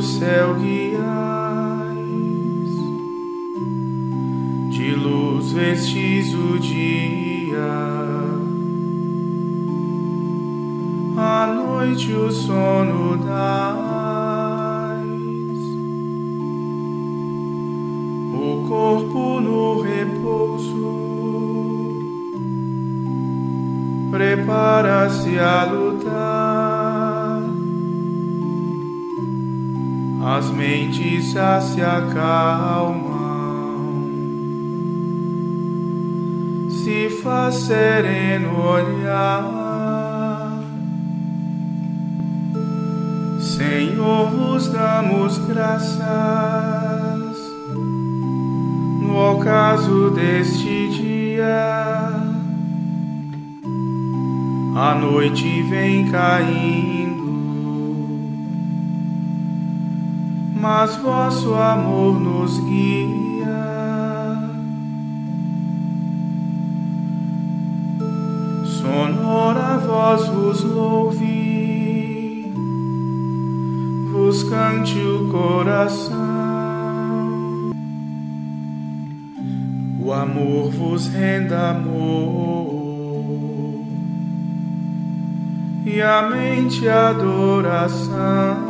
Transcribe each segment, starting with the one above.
Terra e o céu guiais, de luz vestis o dia, à noite o sono dais, o corpo no repouso prepara-se a lutar, as mentes já se acalmam, se faz sereno olhar. Senhor, vos damos graças. No ocaso deste dia. A noite vem caindo, mas vosso amor nos guia. Sonora voz vos louve, vos cante o coração. O amor vos renda amor e a mente adoração.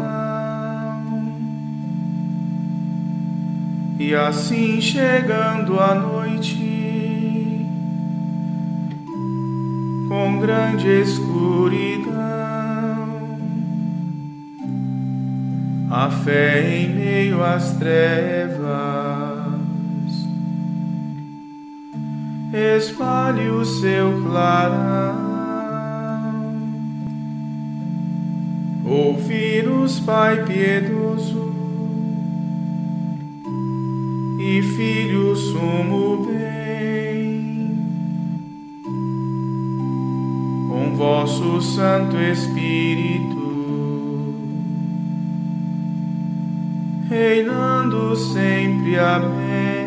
E assim chegando a noite, com grande escuridão, a fé em meio às trevas espalhe o seu clarão. Ouvi-nos, Pai piedoso, e Filho sumo bem, com vosso Santo Espírito, reinando sempre. Amém.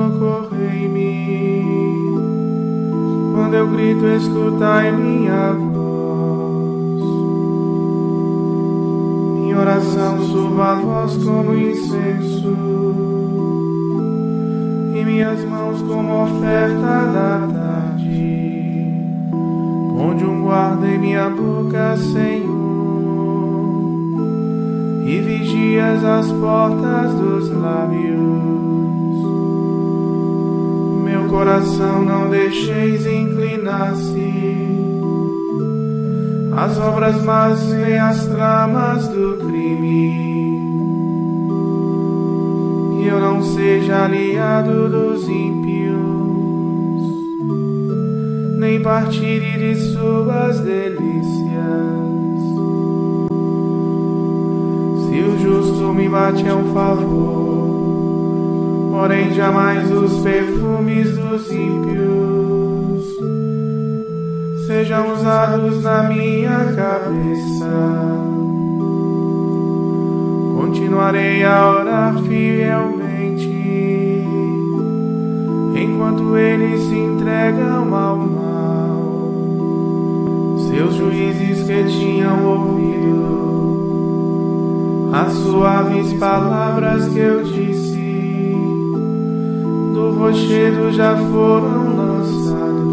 Socorrei-me. Quando eu grito, escutai minha voz. Minha oração suba a vós como incenso, e minhas mãos como oferta da tarde. Onde um guarda em minha boca, Senhor, e vigias as portas dos lábios. Coração não deixeis inclinar-se as obras más nem as tramas do crime. Que eu não seja aliado dos ímpios, nem partilhe de suas delícias. Se o justo me bate a um favor, porém jamais os perfumes dos ímpios sejam usados na minha cabeça. Continuarei a orar fielmente, enquanto eles se entregam ao mal. Seus juízes que tinham ouvido as suaves palavras que eu disse do rochedo já foram lançados,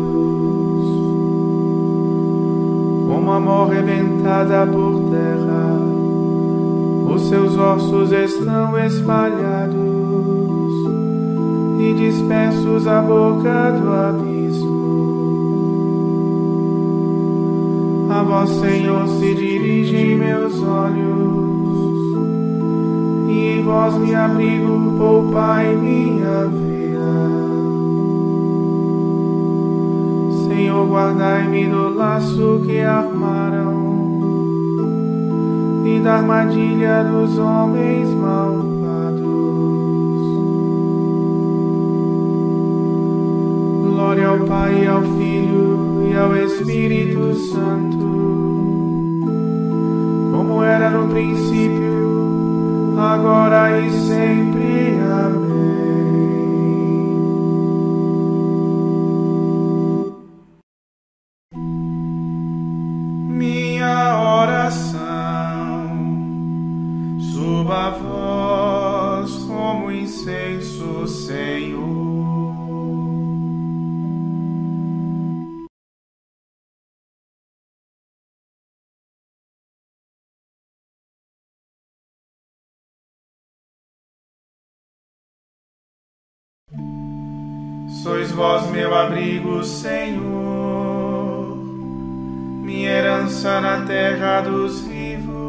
como a mão por terra, os seus ossos estão espalhados e dispersos à boca do abismo. A vós, Senhor, se dirigem meus olhos, e em vós me abrigo, poupai minha vida. Guardai-me do laço que armaram e da armadilha dos homens malvados. Glória ao Pai, ao Filho e ao Espírito Santo como era no princípio, agora e sempre. Senhor, minha herança na terra dos vivos.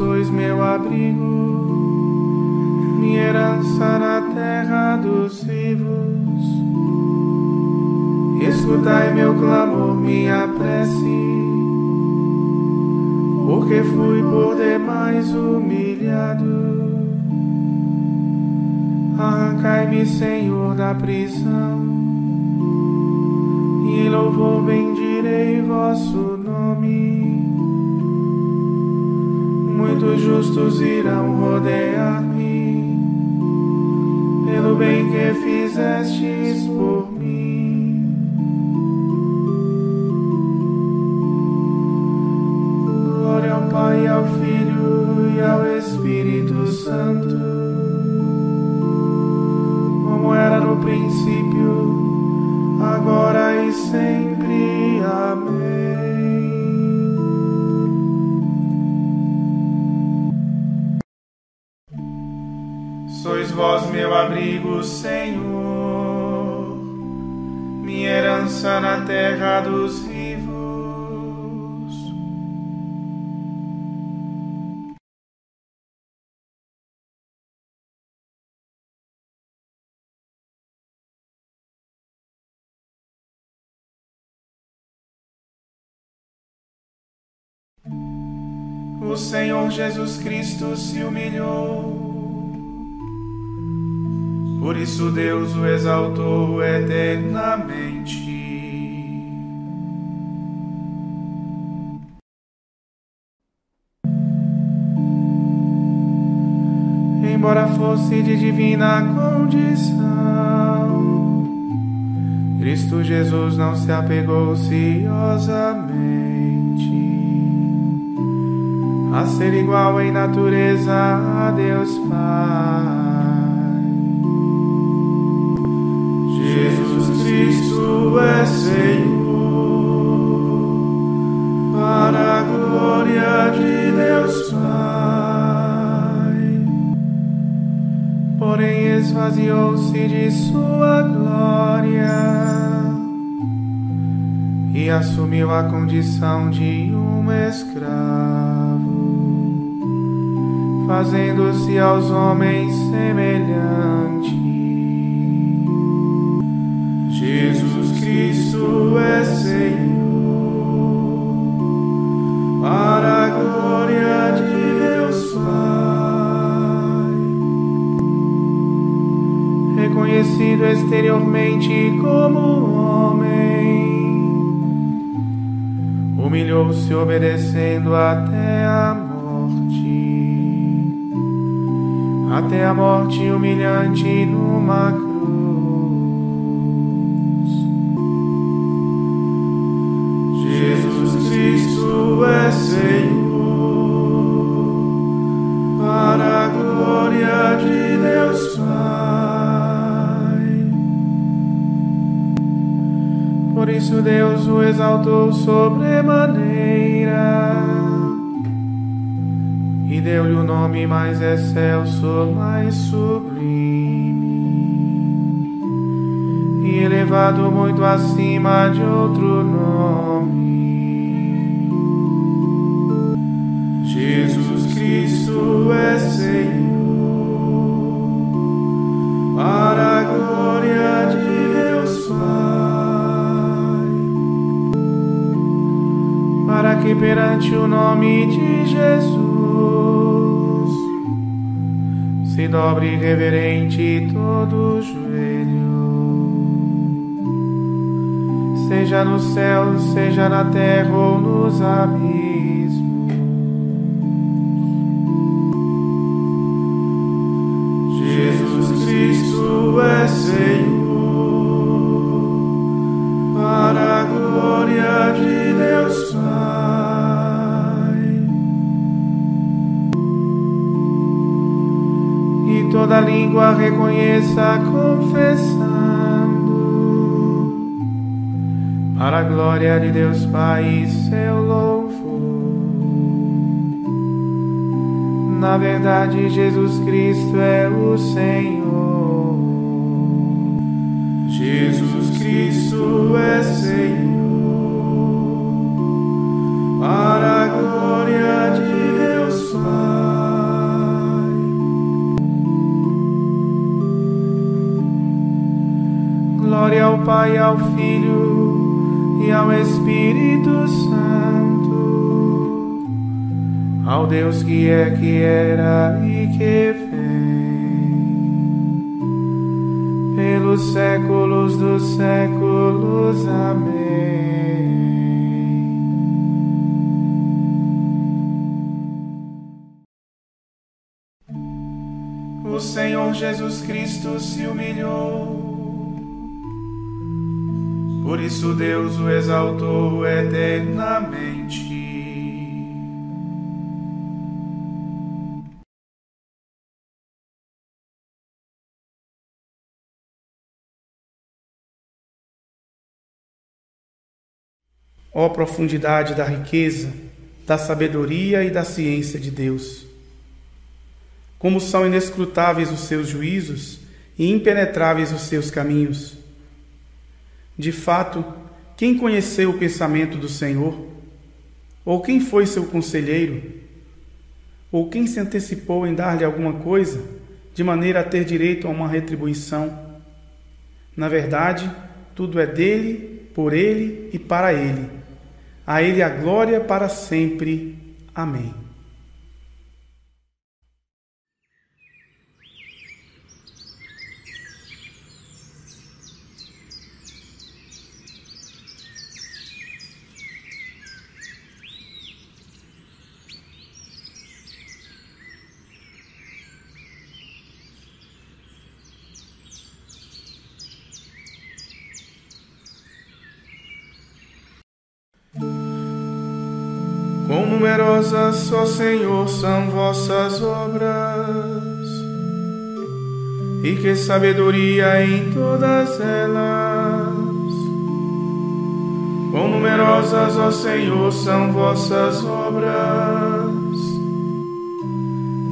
Sois meu abrigo, minha herança na terra dos vivos. Escutai meu clamor, minha prece, porque fui por demais humilhado. Arrancai-me, Senhor, da prisão e em louvor bendirei vosso nome. Muitos justos irão rodear-me, pelo bem que fizestes por Senhor, minha herança na terra dos vivos. O Senhor Jesus Cristo se humilhou. Por isso Deus o exaltou eternamente. embora fosse de divina condição, Cristo Jesus não se apegou ciosamente a ser igual em natureza a Deus Pai. Esvaziou-se de sua glória e assumiu a condição de um escravo, fazendo-se aos homens semelhante. Jesus Cristo é Senhor para a glória de Deus Pai. Reconhecido exteriormente como homem, humilhou-se obedecendo até a morte, até a morte humilhante numa cruz. Sobremaneira. E deu-lhe o nome mais excelso, mais sublime. E elevado muito acima de outro nome. Jesus Cristo é Senhor, para a glória de que perante o nome de Jesus. Se dobre reverente todo joelho, seja no céu, seja na terra ou nos abismos Deus Pai e seu louvor. Na verdade, Jesus Cristo é o Senhor. Jesus Cristo é Senhor. Para a glória de Deus Pai. Glória ao Pai, ao Filho e ao Espírito Santo ao Deus que é, que era e que vem, pelos séculos dos séculos. Amém. O Senhor Jesus Cristo se humilhou, por isso Deus o exaltou eternamente Ó profundidade da riqueza, da sabedoria e da ciência de Deus! Como são inescrutáveis os seus juízos e impenetráveis os seus caminhos! De fato, quem conheceu o pensamento do Senhor? Ou quem foi seu conselheiro? Ou quem se antecipou em dar-lhe alguma coisa, de maneira a ter direito a uma retribuição? Na verdade, tudo é dele, por ele e para ele a Ele a glória para sempre. Amém. Numerosas, ó Senhor, são vossas obras, e que sabedoria em todas elas. Quão numerosas, ó Senhor, são vossas obras,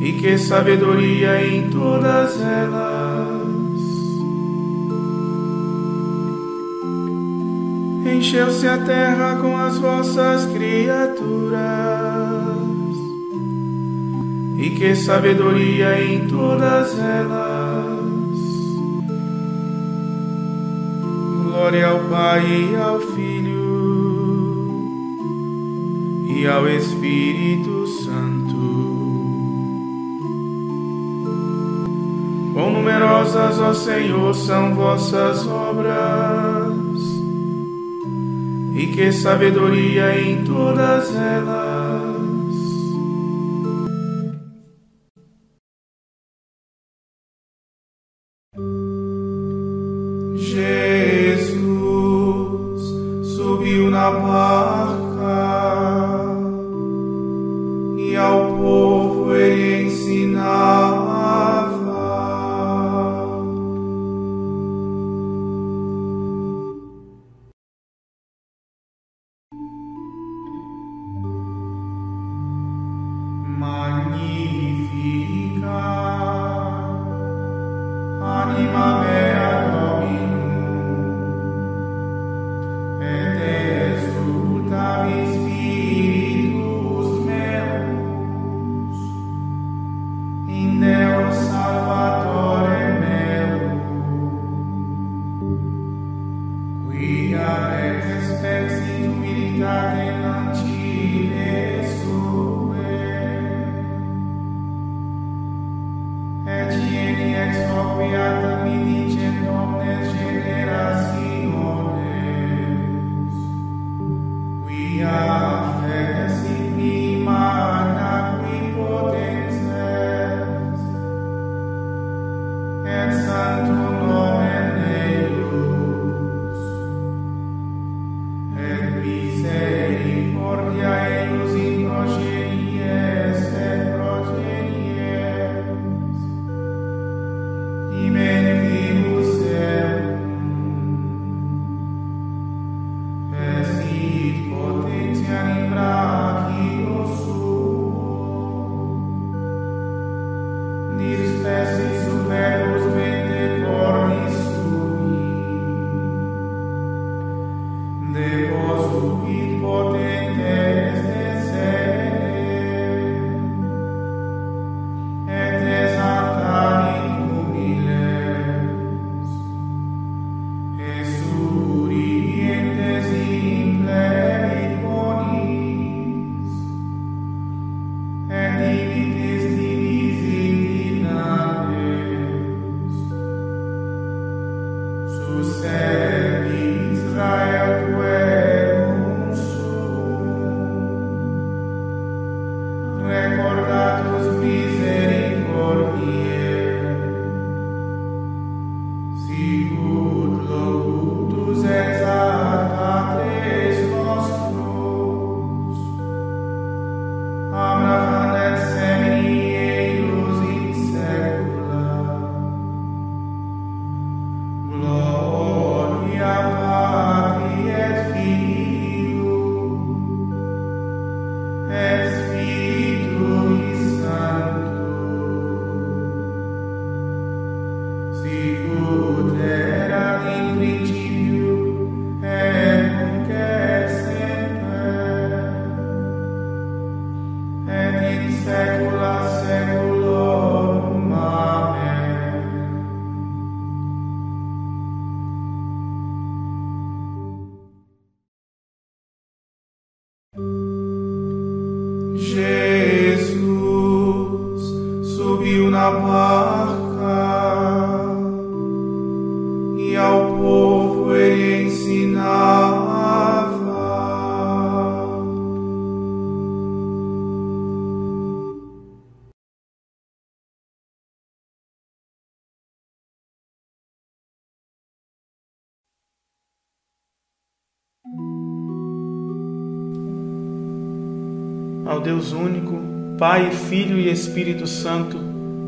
e que sabedoria em todas elas. Encheu-se a terra com as vossas criaturas, e que sabedoria em todas elas. Glória ao Pai e ao Filho e ao Espírito Santo. Quão numerosas, ó Senhor, são vossas obras e que sabedoria em todas elas. anima mea. Ao Deus único, Pai, Filho e Espírito Santo,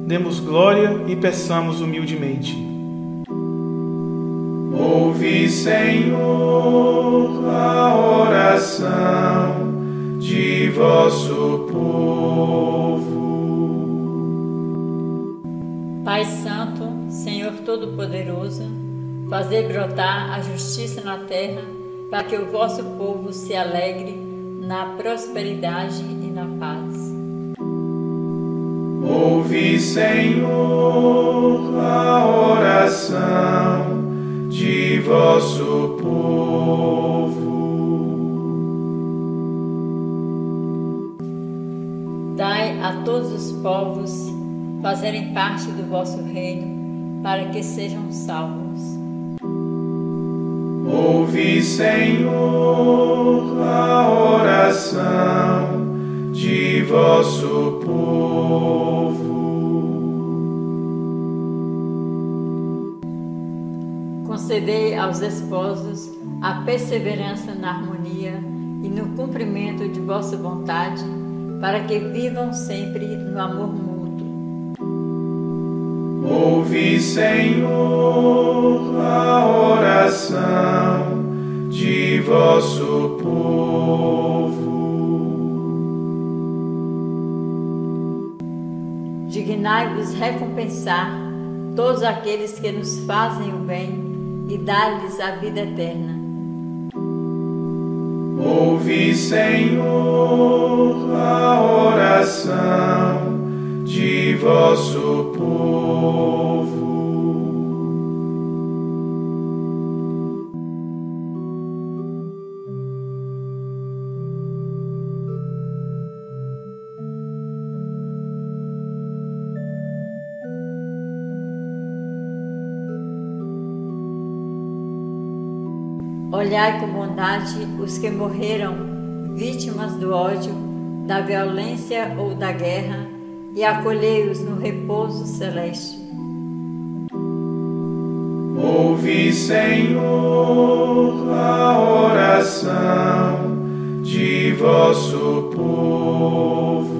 demos glória e peçamos humildemente. Ouve, Senhor, a oração de vosso povo. Pai Santo, Senhor Todo-Poderoso, fazer brotar a justiça na terra, para que o vosso povo se alegre na prosperidade e na paz. Ouve, Senhor, a oração de vosso povo. Dai a todos os povos fazerem parte do vosso reino, para que sejam salvos. Ouve, Senhor, a oração de vosso povo. Concedei aos esposos a perseverança na harmonia e no cumprimento de vossa vontade, para que vivam sempre no amor mútuo Ouve, Senhor, a oração de vosso povo. Dignai-vos recompensar todos aqueles que nos fazem o bem e dar-lhes a vida eterna. Ouve, Senhor, a oração de vosso povo. Olhai com bondade os que morreram, vítimas do ódio, da violência ou da guerra e acolhei-os no repouso celeste. Ouve, Senhor, a oração de vosso povo.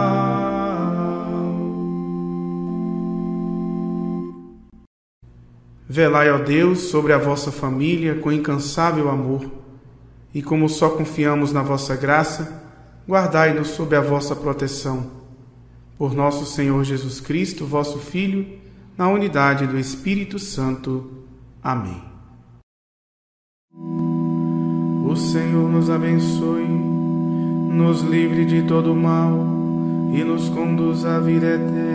Velai, ó Deus, sobre a vossa família com incansável amor, e como só confiamos na vossa graça, guardai-nos sob a vossa proteção. Por nosso Senhor Jesus Cristo, vosso Filho, na unidade do Espírito Santo. Amém. O Senhor nos abençoe, nos livre de todo mal e nos conduz à vida eterna